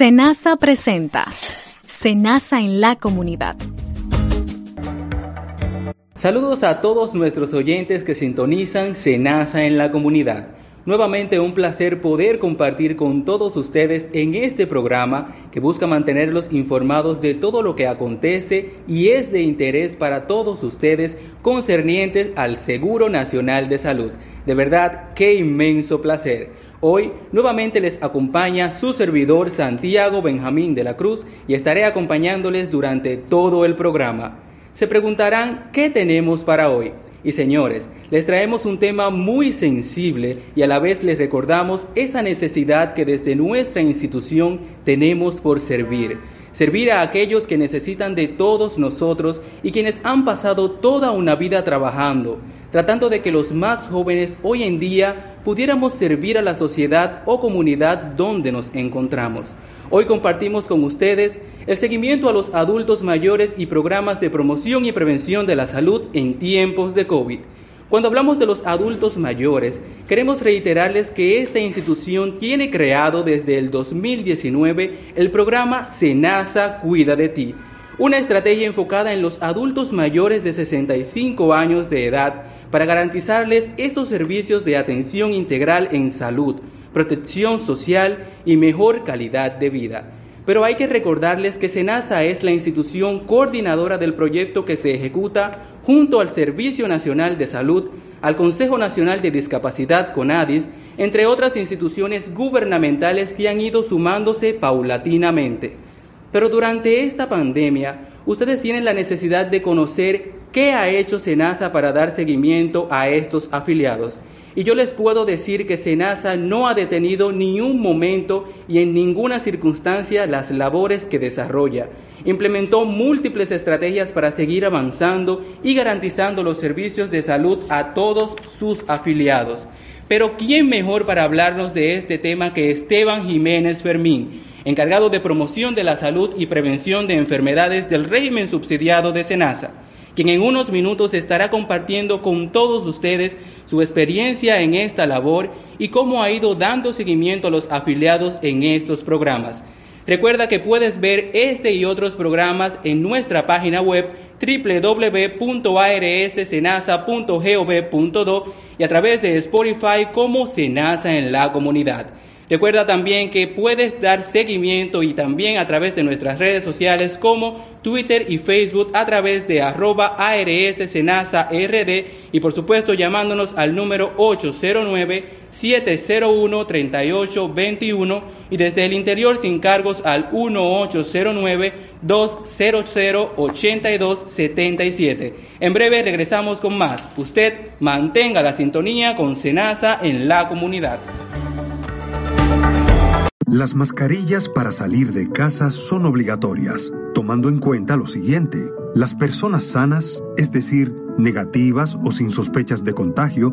Senasa presenta Senasa en la comunidad. Saludos a todos nuestros oyentes que sintonizan Senasa en la comunidad. Nuevamente un placer poder compartir con todos ustedes en este programa que busca mantenerlos informados de todo lo que acontece y es de interés para todos ustedes concernientes al Seguro Nacional de Salud. De verdad, qué inmenso placer. Hoy nuevamente les acompaña su servidor Santiago Benjamín de la Cruz y estaré acompañándoles durante todo el programa. Se preguntarán, ¿qué tenemos para hoy? Y señores, les traemos un tema muy sensible y a la vez les recordamos esa necesidad que desde nuestra institución tenemos por servir. Servir a aquellos que necesitan de todos nosotros y quienes han pasado toda una vida trabajando, tratando de que los más jóvenes hoy en día pudiéramos servir a la sociedad o comunidad donde nos encontramos. Hoy compartimos con ustedes el seguimiento a los adultos mayores y programas de promoción y prevención de la salud en tiempos de COVID. Cuando hablamos de los adultos mayores, queremos reiterarles que esta institución tiene creado desde el 2019 el programa Senasa Cuida de ti, una estrategia enfocada en los adultos mayores de 65 años de edad para garantizarles esos servicios de atención integral en salud, protección social y mejor calidad de vida. Pero hay que recordarles que SENASA es la institución coordinadora del proyecto que se ejecuta junto al Servicio Nacional de Salud, al Consejo Nacional de Discapacidad CONADIS, entre otras instituciones gubernamentales que han ido sumándose paulatinamente. Pero durante esta pandemia, ustedes tienen la necesidad de conocer qué ha hecho SENASA para dar seguimiento a estos afiliados. Y yo les puedo decir que SENASA no ha detenido ni un momento y en ninguna circunstancia las labores que desarrolla. Implementó múltiples estrategias para seguir avanzando y garantizando los servicios de salud a todos sus afiliados. Pero ¿quién mejor para hablarnos de este tema que Esteban Jiménez Fermín, encargado de promoción de la salud y prevención de enfermedades del régimen subsidiado de SENASA? Quien en unos minutos estará compartiendo con todos ustedes su experiencia en esta labor y cómo ha ido dando seguimiento a los afiliados en estos programas. Recuerda que puedes ver este y otros programas en nuestra página web www.arssenasa.gov.do y a través de Spotify como Senasa en la comunidad. Recuerda también que puedes dar seguimiento y también a través de nuestras redes sociales como Twitter y Facebook a través de arroba ARS RD y por supuesto llamándonos al número 809-701-3821 y desde el interior sin cargos al 1809-200-8277. En breve regresamos con más. Usted mantenga la sintonía con Senasa en la comunidad. Las mascarillas para salir de casa son obligatorias, tomando en cuenta lo siguiente. Las personas sanas, es decir, negativas o sin sospechas de contagio,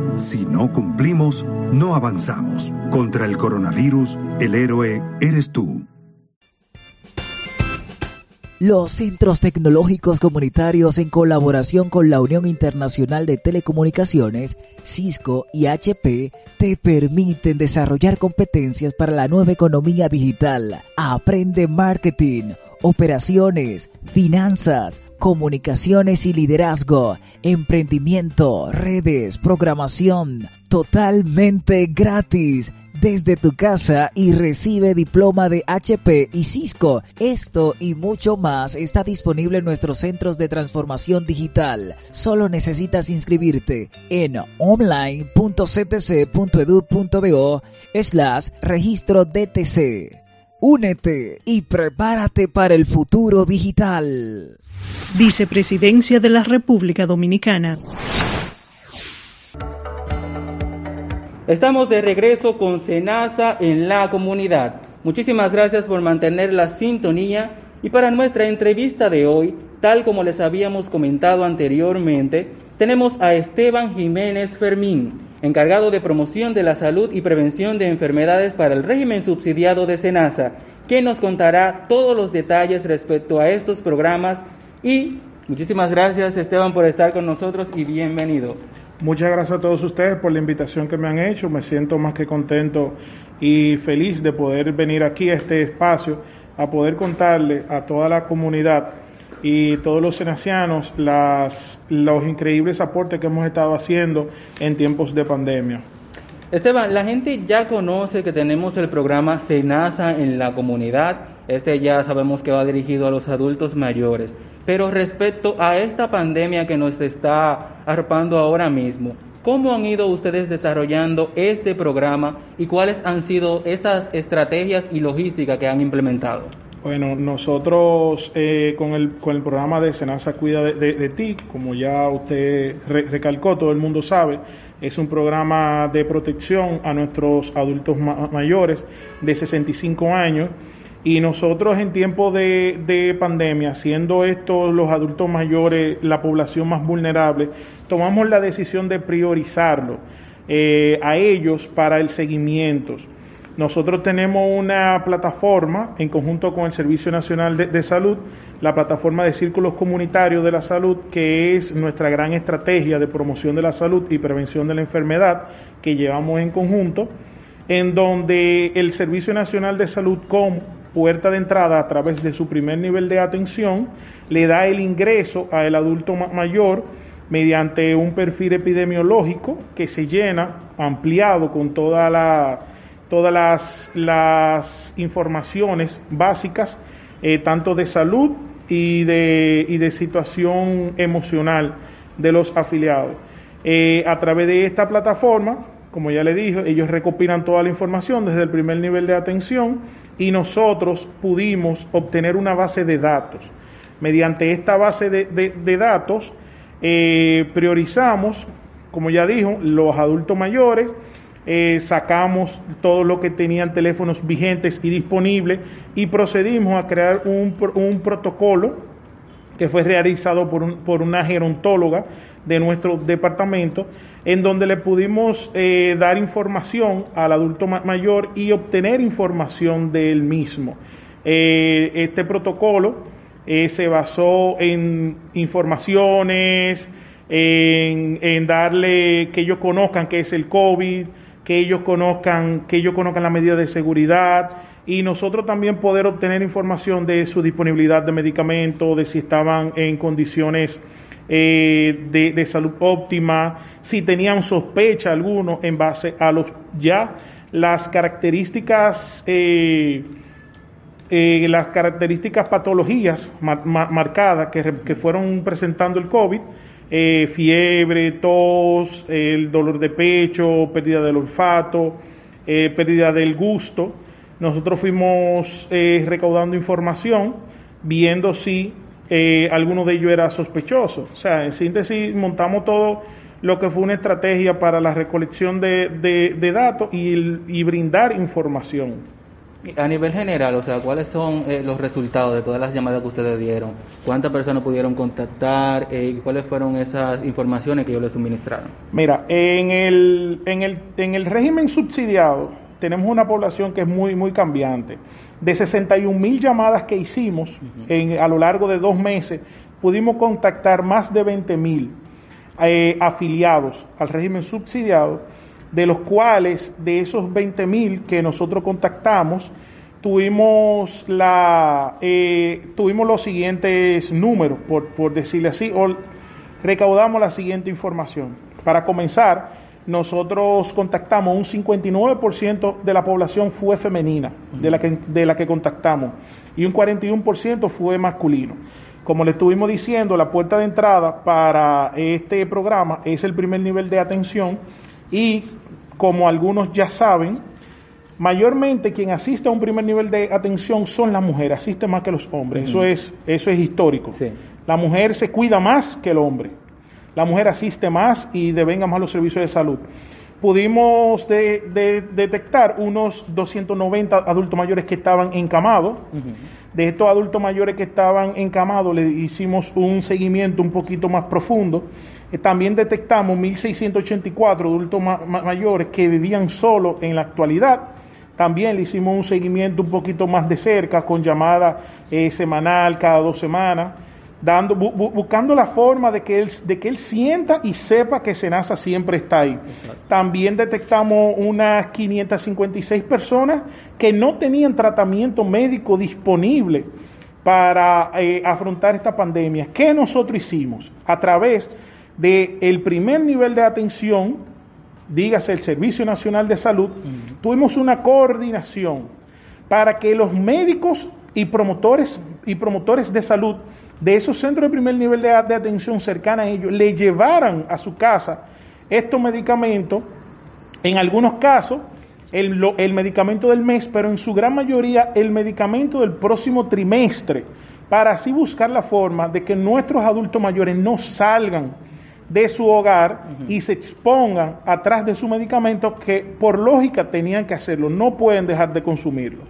Si no cumplimos, no avanzamos. Contra el coronavirus, el héroe eres tú. Los centros tecnológicos comunitarios en colaboración con la Unión Internacional de Telecomunicaciones, Cisco y HP te permiten desarrollar competencias para la nueva economía digital. Aprende marketing, operaciones, finanzas, comunicaciones y liderazgo, emprendimiento, redes, programación, totalmente gratis desde tu casa y recibe diploma de HP y Cisco. Esto y mucho más está disponible en nuestros centros de transformación digital. Solo necesitas inscribirte en online.ctc.edu.do slash registro DTC. Únete y prepárate para el futuro digital. Vicepresidencia de la República Dominicana. Estamos de regreso con Senasa en la comunidad. Muchísimas gracias por mantener la sintonía y para nuestra entrevista de hoy, tal como les habíamos comentado anteriormente, tenemos a Esteban Jiménez Fermín, encargado de promoción de la salud y prevención de enfermedades para el régimen subsidiado de SENASA, que nos contará todos los detalles respecto a estos programas y muchísimas gracias Esteban por estar con nosotros y bienvenido. Muchas gracias a todos ustedes por la invitación que me han hecho. Me siento más que contento y feliz de poder venir aquí a este espacio a poder contarle a toda la comunidad y todos los senacianos las, los increíbles aportes que hemos estado haciendo en tiempos de pandemia. Esteban, la gente ya conoce que tenemos el programa Senasa en la comunidad. Este ya sabemos que va dirigido a los adultos mayores. Pero respecto a esta pandemia que nos está arpando ahora mismo, ¿cómo han ido ustedes desarrollando este programa y cuáles han sido esas estrategias y logística que han implementado? Bueno, nosotros eh, con, el, con el programa de Senasa Cuida de, Ti, como ya usted recalcó, todo el mundo sabe, es un programa de protección a nuestros adultos mayores de 65 años y nosotros en tiempos de, pandemia, siendo estos los adultos mayores la población más vulnerable, tomamos la decisión de priorizarlo eh, a ellos para el seguimiento. Nosotros tenemos una plataforma en conjunto con el Servicio Nacional de, Salud, la plataforma de círculos comunitarios de la salud, que es nuestra gran estrategia de promoción de la salud y prevención de la enfermedad que llevamos en conjunto, en donde el Servicio Nacional de Salud, como puerta de entrada a través de su primer nivel de atención, le da el ingreso al adulto mayor mediante un perfil epidemiológico que se llena ampliado con toda la, todas las, las informaciones básicas, eh, tanto de salud y de, y de situación emocional de los afiliados. Eh, a través de esta plataforma, como ya le dije, ellos recopilan toda la información desde el primer nivel de atención y nosotros pudimos obtener una base de datos. Mediante esta base de, datos eh, priorizamos, como ya dijo, los adultos mayores, eh, sacamos todo lo que tenían teléfonos vigentes y disponibles y procedimos a crear un, un protocolo que fue realizado por, un, por una gerontóloga de nuestro departamento, en donde le pudimos eh, dar información al adulto mayor y obtener información del mismo. Eh, este protocolo se basó en informaciones, en, en, darle que ellos conozcan qué es el COVID, que ellos conozcan, que ellos conozcan la medida de seguridad, y nosotros también poder obtener información de su disponibilidad de medicamentos, de si estaban en condiciones eh, de, salud óptima, si tenían sospecha alguno en base a los ya las características eh, eh, las características patologías marcadas que, que, fueron presentando el COVID, fiebre, tos, el dolor de pecho, pérdida del olfato, pérdida del gusto nosotros fuimos eh, recaudando información, viendo si eh, alguno de ellos era sospechoso. O sea, en síntesis, montamos todo lo que fue una estrategia para la recolección de, datos y, brindar información. A nivel general, o sea, ¿cuáles son eh, los resultados de todas las llamadas que ustedes dieron? ¿Cuántas personas pudieron contactar? ¿Y cuáles fueron esas informaciones que ellos les suministraron? Mira, en el, en el, en el régimen subsidiado, tenemos una población que es muy, muy cambiante. De 61 mil llamadas que hicimos en, a lo largo de dos meses, pudimos contactar más de 20 mil eh, afiliados al régimen subsidiado, de los cuales de esos 20 mil que nosotros contactamos, tuvimos, la, eh, tuvimos los siguientes números, por, por decirle así, o recaudamos la siguiente información. Para comenzar, nosotros contactamos un 59% de la población fue femenina, de la que, de la que contactamos, y un 41% fue masculino. Como le estuvimos diciendo, la puerta de entrada para este programa es el primer nivel de atención y como algunos ya saben, mayormente quien asiste a un primer nivel de atención son las mujeres, asiste más que los hombres, eso, es, eso es histórico. La mujer se cuida más que el hombre la mujer asiste más y devenga más los servicios de salud. pudimos detectar unos 290 adultos mayores que estaban encamados. De estos adultos mayores que estaban encamados, le hicimos un seguimiento un poquito más profundo. Eh, también detectamos 1.684 adultos mayores que vivían solo en la actualidad. También le hicimos un seguimiento un poquito más de cerca con llamada eh, semanal cada dos semanas dando, buscando la forma de que, él, de que él sienta y sepa que Senasa siempre está ahí. También detectamos unas 556 personas que no tenían tratamiento médico disponible para eh, afrontar esta pandemia. ¿Qué nosotros hicimos? A través del el primer nivel de atención, dígase el Servicio Nacional de Salud, tuvimos una coordinación para que los médicos y promotores y promotores de salud de esos centros de primer nivel de, atención cercana a ellos le llevaran a su casa estos medicamentos, en algunos casos el, el, medicamento del mes, pero en su gran mayoría el medicamento del próximo trimestre, para así buscar la forma de que nuestros adultos mayores no salgan de su hogar y se expongan atrás de su medicamento que por lógica tenían que hacerlo, no pueden dejar de consumirlo.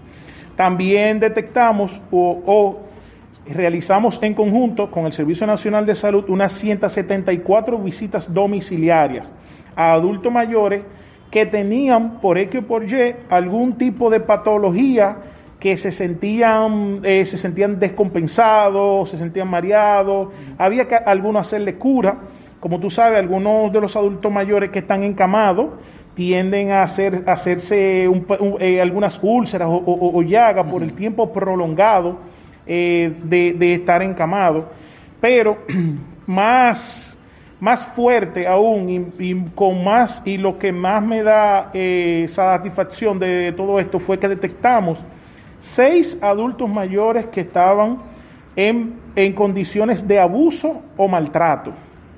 También detectamos o realizamos en conjunto con el Servicio Nacional de Salud unas 174 visitas domiciliarias a adultos mayores que tenían por X o por Y algún tipo de patología que se sentían, eh, se sentían descompensados, se sentían mareados, había que algunos hacerle cura. Como tú sabes, algunos de los adultos mayores que están encamados tienden a, hacer, hacerse eh, algunas úlceras o, o llagas por el tiempo prolongado eh, de, estar encamado, pero más, más fuerte aún y, con más, y lo que más me da eh, satisfacción de todo esto fue que detectamos seis adultos mayores que estaban en, en condiciones de abuso o maltrato.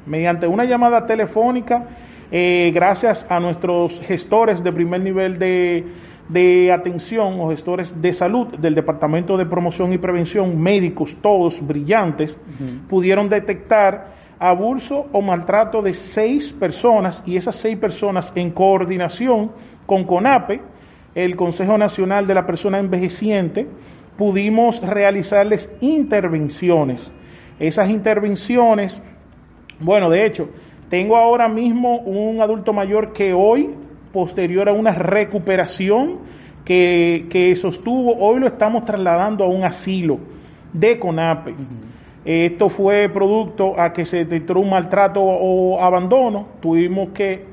Mediante una llamada telefónica, eh, gracias a nuestros gestores de primer nivel de de atención o gestores de salud del Departamento de Promoción y Prevención, médicos todos brillantes, pudieron detectar abuso o maltrato de seis personas y esas seis personas en coordinación con CONAPE, el Consejo Nacional de la Persona Envejeciente, pudimos realizarles intervenciones. Esas intervenciones, bueno, de hecho, tengo ahora mismo un adulto mayor que hoy posterior a una recuperación que, sostuvo, hoy lo estamos trasladando a un asilo de CONAPE. Esto fue producto a que se detectó un maltrato o abandono, tuvimos que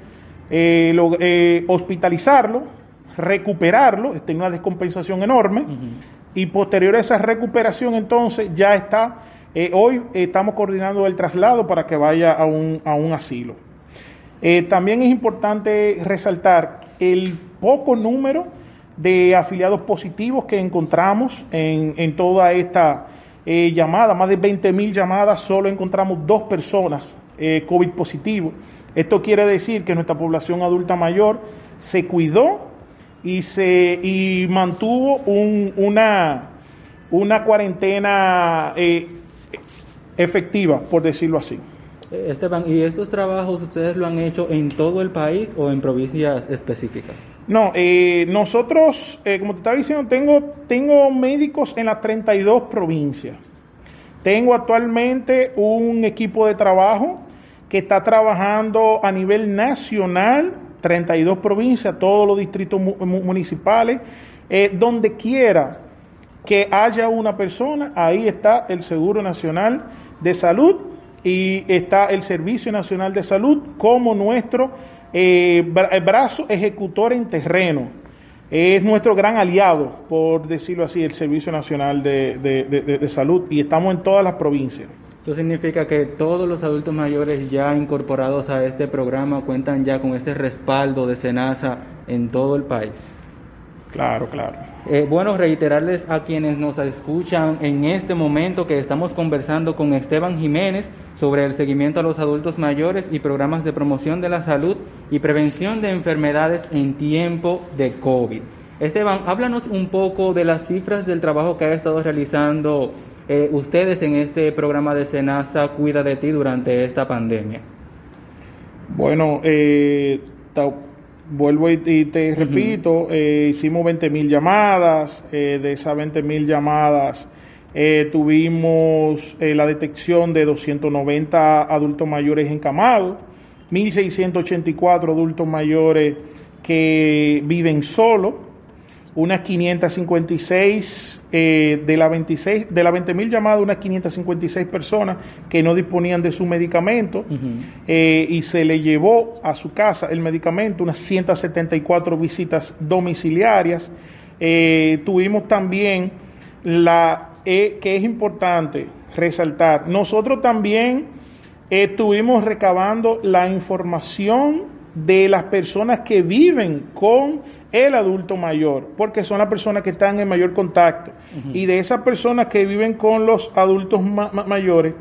eh, eh, hospitalizarlo, recuperarlo, en una descompensación enorme, y posterior a esa recuperación entonces ya está, eh, hoy estamos coordinando el traslado para que vaya a un, a un asilo. Eh, también es importante resaltar el poco número de afiliados positivos que encontramos en, toda esta eh, llamada, más de 20 mil llamadas, solo encontramos dos personas COVID positivo. Esto quiere decir que nuestra población adulta mayor se cuidó y se y mantuvo una, una cuarentena efectiva, por decirlo así. Esteban, ¿y estos trabajos ustedes lo han hecho en todo el país o en provincias específicas? No, eh, nosotros, eh, como te estaba diciendo, tengo, tengo médicos en las 32 provincias. Tengo actualmente un equipo de trabajo que está trabajando a nivel nacional, 32 provincias, todos los distritos municipales, eh, donde quiera que haya una persona, ahí está el Seguro Nacional de Salud y está el Servicio Nacional de Salud como nuestro eh, brazo ejecutor en terreno. Es nuestro gran aliado, por decirlo así, el Servicio Nacional de, Salud y estamos en todas las provincias. Esto significa que todos los adultos mayores ya incorporados a este programa cuentan ya con ese respaldo de SENASA en todo el país. Claro, claro. Eh, bueno, reiterarles a quienes nos escuchan en este momento que estamos conversando con Esteban Jiménez sobre el seguimiento a los adultos mayores y programas de promoción de la salud y prevención de enfermedades en tiempo de COVID. Esteban, háblanos un poco de las cifras del trabajo que ha estado realizando eh, ustedes en este programa de Senasa Cuida de ti durante esta pandemia. Bueno, eh, vuelvo y, te repito, eh, hicimos 20 mil llamadas, eh, de esas 20 mil llamadas eh, tuvimos la detección de 290 adultos mayores encamados, 1.684 adultos mayores que viven solos, unas 556 eh, de las 26 de las 20 mil llamadas unas 556 personas que no disponían de su medicamento eh, y se le llevó a su casa el medicamento unas 174 visitas domiciliarias. Eh, tuvimos también la que es importante resaltar nosotros también estuvimos recabando la información de las personas que viven con el adulto mayor, porque son las personas que están en mayor contacto. Y de esas personas que viven con los adultos mayores,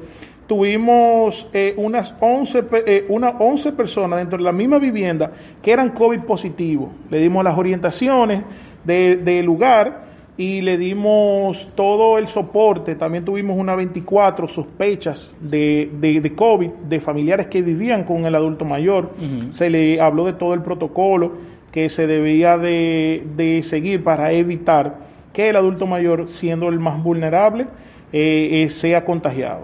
tuvimos eh, unas, 11, eh, unas 11 personas dentro de la misma vivienda que eran COVID positivos. Le dimos las orientaciones del de lugar y le dimos todo el soporte. También tuvimos unas 24 sospechas de, de, COVID de familiares que vivían con el adulto mayor. Se le habló de todo el protocolo que se debía de, seguir para evitar que el adulto mayor, siendo el más vulnerable, eh, eh, sea contagiado.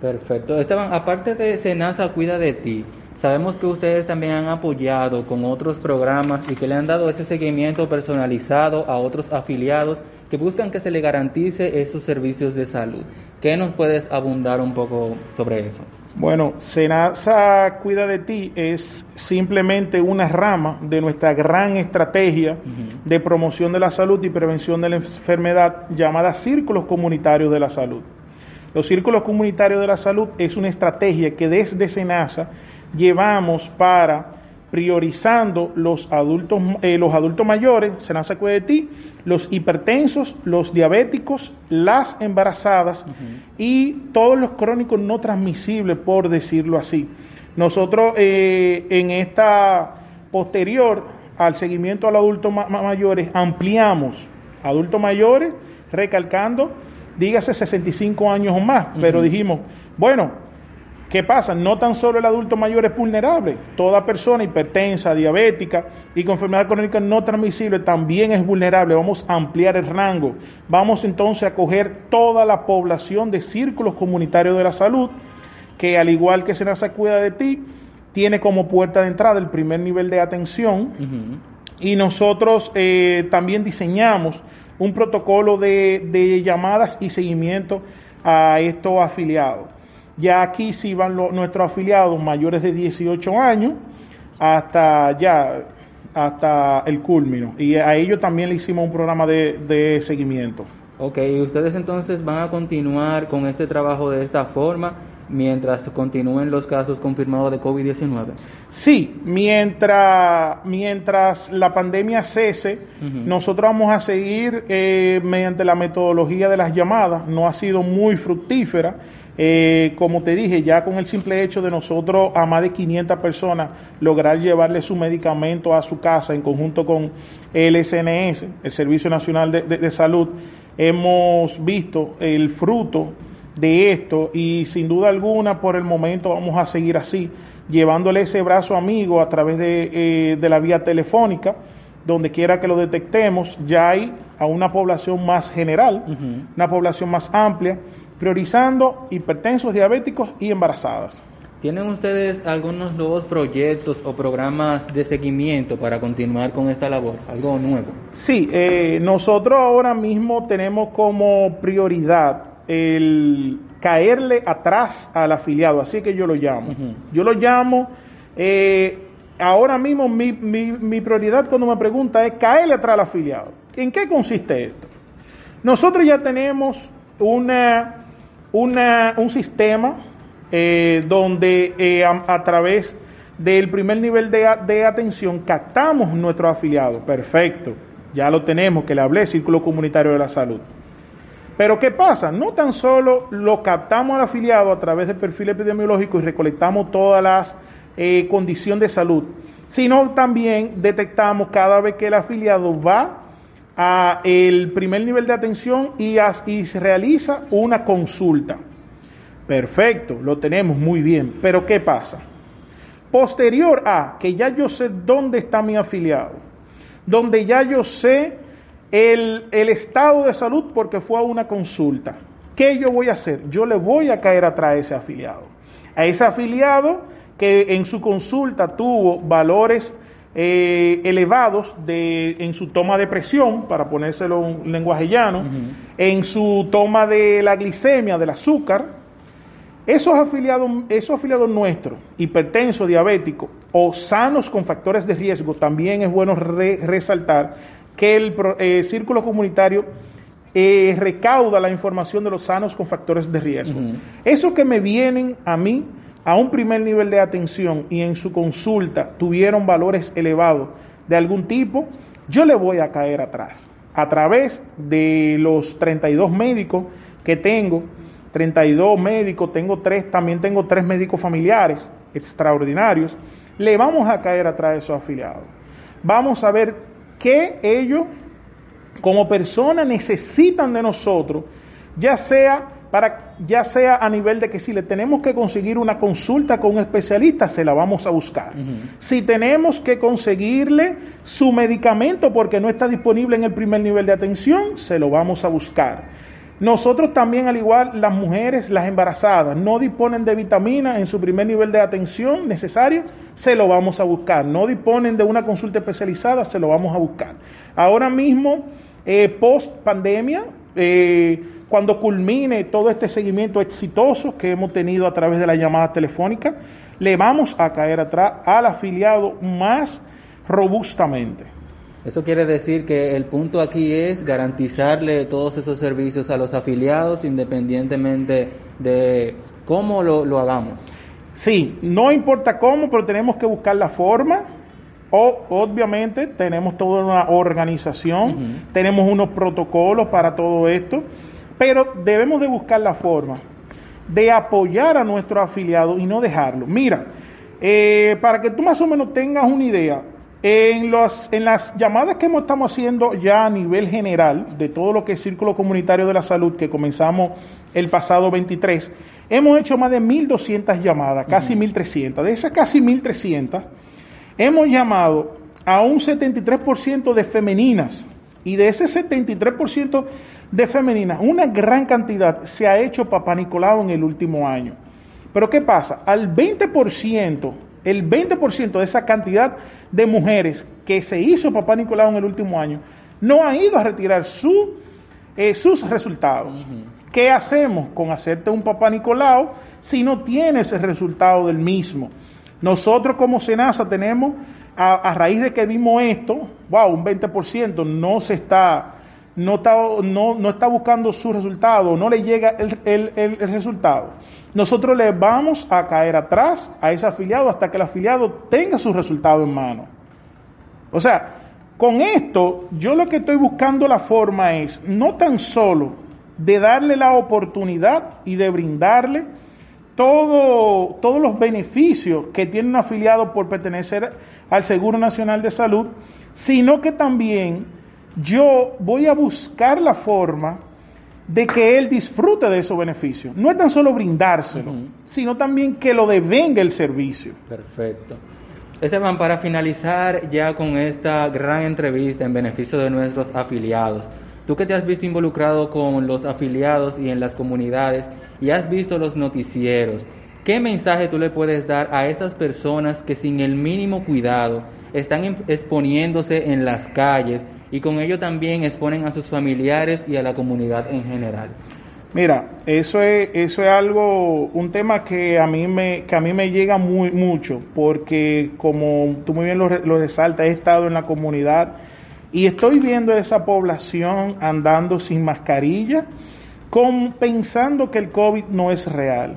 Perfecto. Esteban, aparte de Senasa Cuida de Ti, sabemos que ustedes también han apoyado con otros programas y que le han dado ese seguimiento personalizado a otros afiliados que buscan que se le garantice esos servicios de salud. ¿Qué nos puedes abundar un poco sobre eso? Bueno, Senasa Cuida de Ti es simplemente una rama de nuestra gran estrategia de promoción de la salud y prevención de la enfermedad llamada Círculos Comunitarios de la Salud. Los Círculos Comunitarios de la Salud es una estrategia que desde Senasa llevamos para priorizando los adultos, eh, los adultos mayores, Senasa Cuida de Ti, los hipertensos, los diabéticos, las embarazadas y todos los crónicos no transmisibles, por decirlo así. Nosotros eh, en esta posterior al seguimiento a los adultos mayores ampliamos adultos mayores, recalcando, dígase 65 años o más, pero dijimos, bueno, ¿Qué pasa? No tan solo el adulto mayor es vulnerable, toda persona hipertensa, diabética y con enfermedad crónica no transmisible también es vulnerable. Vamos a ampliar el rango. Vamos entonces a coger toda la población de círculos comunitarios de la salud, que al igual que Senasa Cuida de Ti, tiene como puerta de entrada el primer nivel de atención. Y nosotros eh, también diseñamos un protocolo de, de llamadas y seguimiento a estos afiliados. Ya aquí sí van nuestros afiliados mayores de 18 años hasta ya, hasta el culmino. Y a ellos también le hicimos un programa de, de seguimiento. Ok, ¿y ustedes entonces van a continuar con este trabajo de esta forma mientras continúen los casos confirmados de COVID-19? Sí, mientras, mientras la pandemia cese, nosotros vamos a seguir eh, mediante la metodología de las llamadas. No ha sido muy fructífera eh, como te dije, ya con el simple hecho de nosotros a más de 500 personas lograr llevarle su medicamento a su casa en conjunto con el SNS, el Servicio Nacional de, Salud, hemos visto el fruto de esto y sin duda alguna por el momento vamos a seguir así, llevándole ese brazo amigo a través de, eh, la vía telefónica donde quiera que lo detectemos, ya hay a una población más general, una población más amplia, priorizando hipertensos, diabéticos y embarazadas. ¿Tienen ustedes algunos nuevos proyectos o programas de seguimiento para continuar con esta labor? ¿Algo nuevo? Sí, eh, nosotros ahora mismo tenemos como prioridad el caerle atrás al afiliado, así que yo lo llamo. Yo lo llamo, eh, ahora mismo mi, mi, mi prioridad cuando me pregunta es caerle atrás al afiliado. ¿En qué consiste esto? Nosotros ya tenemos una una, un sistema eh, donde eh, a, través del primer nivel de, de, atención captamos nuestros afiliados. Perfecto, ya lo tenemos, que le hablé, Círculo Comunitario de la Salud. Pero ¿qué pasa? No tan solo lo captamos al afiliado a través del perfil epidemiológico y recolectamos todas las eh, condiciones de salud, sino también detectamos cada vez que el afiliado va a el primer nivel de atención y, y se realiza una consulta. Perfecto, lo tenemos muy bien. Pero ¿qué pasa? posterior a que ya yo sé dónde está mi afiliado, donde ya yo sé el, el estado de salud porque fue a una consulta. ¿Qué yo voy a hacer? Yo le voy a caer atrás a ese afiliado. A ese afiliado que en su consulta tuvo valores eh, elevados de, en su toma de presión, para ponérselo un lenguaje llano, en su toma de la glicemia, del azúcar, esos afiliados, esos afiliados nuestros, hipertensos, diabéticos o sanos con factores de riesgo, también es bueno resaltar que el eh, círculo comunitario eh, recauda la información de los sanos con factores de riesgo. Eso que me vienen a mí a un primer nivel de atención y en su consulta tuvieron valores elevados de algún tipo, yo le voy a caer atrás. A través de los 32 médicos que tengo, 32 médicos, tengo tres, también tengo tres médicos familiares extraordinarios, le vamos a caer atrás de esos afiliados. Vamos a ver qué ellos como personas necesitan de nosotros, ya sea para ya sea a nivel de que si le tenemos que conseguir una consulta con un especialista, se la vamos a buscar. Si tenemos que conseguirle su medicamento porque no está disponible en el primer nivel de atención, se lo vamos a buscar. Nosotros también, al igual las mujeres, las embarazadas, no disponen de vitamina en su primer nivel de atención necesario, se lo vamos a buscar. No disponen de una consulta especializada, se lo vamos a buscar. Ahora mismo, eh, post pandemia, eh, cuando culmine todo este seguimiento exitoso que hemos tenido a través de la llamada telefónica, le vamos a caer atrás al afiliado más robustamente. Eso quiere decir que el punto aquí es garantizarle todos esos servicios a los afiliados independientemente de cómo lo, hagamos. Sí, no importa cómo, pero tenemos que buscar la forma. O, obviamente tenemos toda una organización, tenemos unos protocolos para todo esto pero debemos de buscar la forma de apoyar a nuestro afiliado y no dejarlo. Mira, eh, para que tú más o menos tengas una idea, en, los, en las llamadas que estamos haciendo ya a nivel general de todo lo que es Círculo Comunitario de la Salud, que comenzamos el pasado 23, hemos hecho más de 1.200 llamadas, casi 1.300. De esas casi 1.300, hemos llamado a un 73% de femeninas. Y de ese 73% de femeninas, una gran cantidad se ha hecho Papá Nicolau en el último año. Pero ¿qué pasa? Al 20%, el 20% de esa cantidad de mujeres que se hizo Papá Nicolau en el último año, no ha ido a retirar su, eh, sus resultados. ¿Qué hacemos con hacerte un Papá Nicolau si no tienes el resultado del mismo? Nosotros como Senasa tenemos, a, a raíz de que vimos esto, wow, un 20% no se está no está, no, no está buscando su resultado, no le llega el, el, resultado, nosotros le vamos a caer atrás a ese afiliado hasta que el afiliado tenga su resultado en mano. O sea, con esto yo lo que estoy buscando la forma es no tan solo de darle la oportunidad y de brindarle todo, todos los beneficios que tiene un afiliado por pertenecer al Seguro Nacional de Salud, sino que también yo voy a buscar la forma de que él disfrute de esos beneficios. No es tan solo brindárselo, sino también que lo devenga el servicio. Perfecto. Esteban, para finalizar ya con esta gran entrevista en beneficio de nuestros afiliados, tú que te has visto involucrado con los afiliados y en las comunidades y has visto los noticieros, ¿qué mensaje tú le puedes dar a esas personas que sin el mínimo cuidado están exponiéndose en las calles y con ello también exponen a sus familiares y a la comunidad en general. Mira, eso es, eso es algo, un tema que a mí me, que a mí me llega muy, mucho, porque como tú muy bien lo, lo resaltas, he estado en la comunidad y estoy viendo a esa población andando sin mascarilla, pensando que el COVID no es real.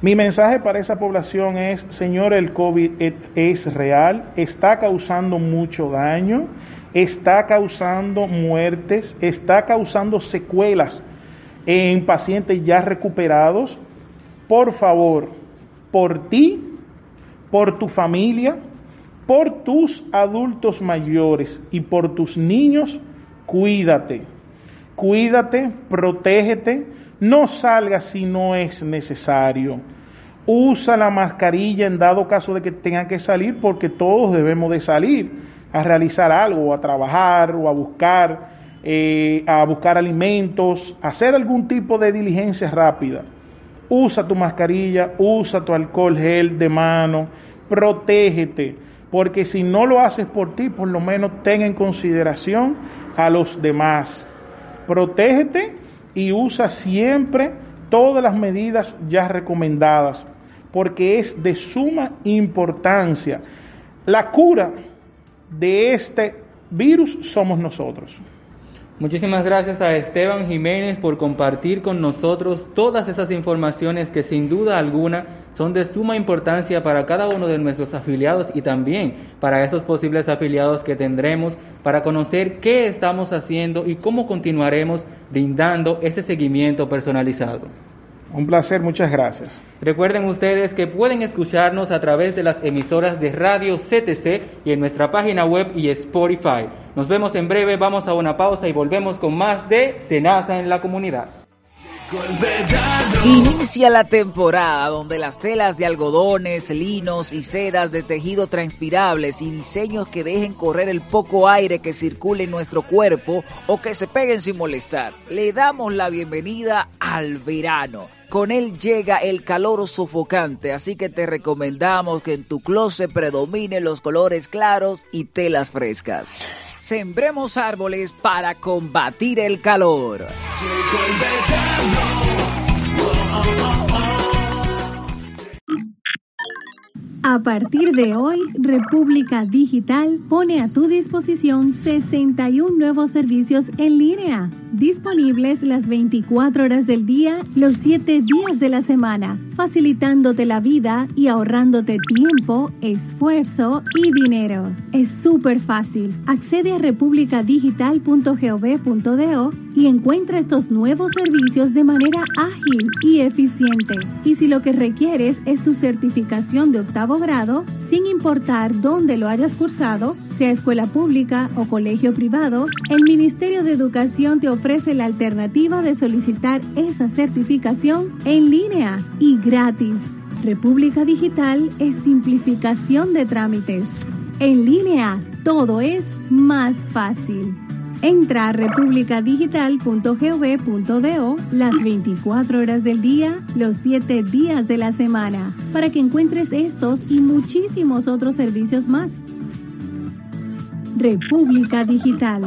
Mi mensaje para esa población es, Señor, el COVID es real, está causando mucho daño, está causando muertes, está causando secuelas en pacientes ya recuperados. Por favor, por ti, por tu familia, por tus adultos mayores y por tus niños, cuídate. Cuídate, protégete, no salgas si no es necesario. Usa la mascarilla en dado caso de que tenga que salir, porque todos debemos de salir a realizar algo, a trabajar o a buscar, eh, a buscar alimentos, hacer algún tipo de diligencia rápida. Usa tu mascarilla, usa tu alcohol gel de mano, protégete, porque si no lo haces por ti, por lo menos ten en consideración a los demás. Protégete y usa siempre todas las medidas ya recomendadas, porque es de suma importancia. La cura de este virus somos nosotros. Muchísimas gracias a Esteban Jiménez por compartir con nosotros todas esas informaciones que sin duda alguna son de suma importancia para cada uno de nuestros afiliados y también para esos posibles afiliados que tendremos para conocer qué estamos haciendo y cómo continuaremos brindando ese seguimiento personalizado. Un placer, muchas gracias. Recuerden ustedes que pueden escucharnos a través de las emisoras de radio CTC y en nuestra página web y Spotify. Nos vemos en breve, vamos a una pausa y volvemos con más de Senasa en la comunidad. Inicia la temporada donde las telas de algodones, linos y sedas de tejido transpirables y diseños que dejen correr el poco aire que circule en nuestro cuerpo o que se peguen sin molestar. Le damos la bienvenida al verano. Con él llega el calor sofocante, así que te recomendamos que en tu closet predominen los colores claros y telas frescas. Sembremos árboles para combatir el calor. A partir de hoy, República Digital pone a tu disposición 61 nuevos servicios en línea, disponibles las 24 horas del día, los 7 días de la semana, facilitándote la vida y ahorrándote tiempo, esfuerzo y dinero. Es súper fácil. Accede a republicadigital.gov.do y encuentra estos nuevos servicios de manera ágil y eficiente. Y si lo que requieres es tu certificación de octavo grado, sin importar dónde lo hayas cursado, sea escuela pública o colegio privado, el Ministerio de Educación te ofrece la alternativa de solicitar esa certificación en línea y gratis. República Digital es simplificación de trámites. En línea, todo es más fácil. Entra a republicadigital.gov.do las 24 horas del día, los 7 días de la semana, para que encuentres estos y muchísimos otros servicios más. República Digital.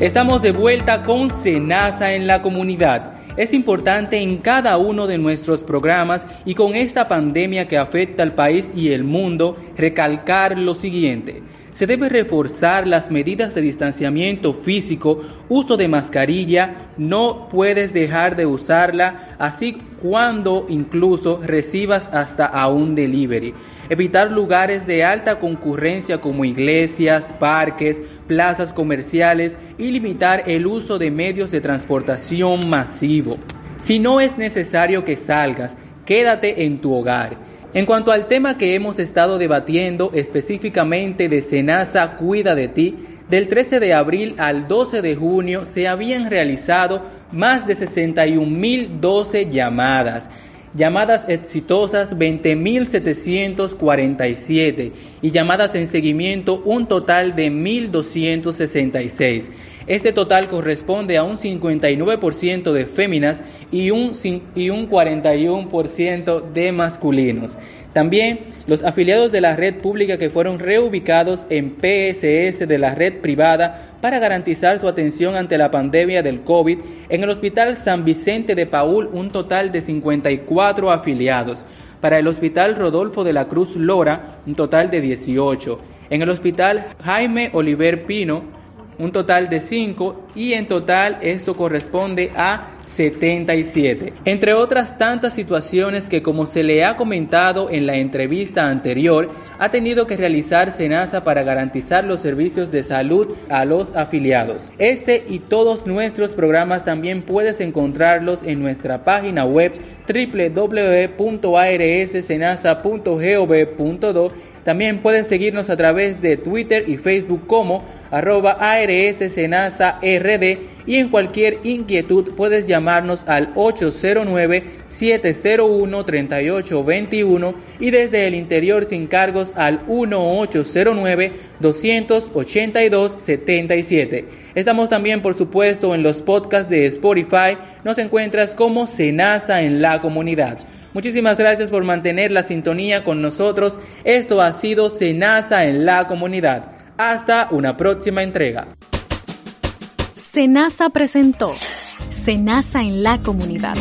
Estamos de vuelta con Senasa en la comunidad. Es importante en cada uno de nuestros programas y con esta pandemia que afecta al país y el mundo recalcar lo siguiente. Se debe reforzar las medidas de distanciamiento físico, uso de mascarilla, no puedes dejar de usarla, así cuando incluso recibas hasta a un delivery. Evitar lugares de alta concurrencia como iglesias, parques, plazas comerciales y limitar el uso de medios de transportación masivo. Si no es necesario que salgas, quédate en tu hogar. En cuanto al tema que hemos estado debatiendo específicamente de Senasa Cuida de ti, del 13 de abril al 12 de junio se habían realizado más de 61.012 llamadas. Llamadas exitosas 20.747 y llamadas en seguimiento un total de 1.266. Este total corresponde a un 59% de féminas y un, y un 41% de masculinos. También los afiliados de la red pública que fueron reubicados en PSS de la red privada para garantizar su atención ante la pandemia del COVID en el Hospital San Vicente de Paul un total de 54 afiliados. Para el Hospital Rodolfo de la Cruz Lora un total de 18. En el Hospital Jaime Oliver Pino un total de 5 y en total esto corresponde a 77. Entre otras tantas situaciones que como se le ha comentado en la entrevista anterior, ha tenido que realizar SENASA para garantizar los servicios de salud a los afiliados. Este y todos nuestros programas también puedes encontrarlos en nuestra página web www.arssenasa.gov.do. También pueden seguirnos a través de Twitter y Facebook como arroba ARS Senasa RD y en cualquier inquietud puedes llamarnos al 809-701-3821 y desde el interior sin cargos al 1809-282-77. Estamos también por supuesto en los podcasts de Spotify, nos encuentras como Senasa en la comunidad. Muchísimas gracias por mantener la sintonía con nosotros. Esto ha sido Senasa en la comunidad. Hasta una próxima entrega. Senasa presentó Senasa en la comunidad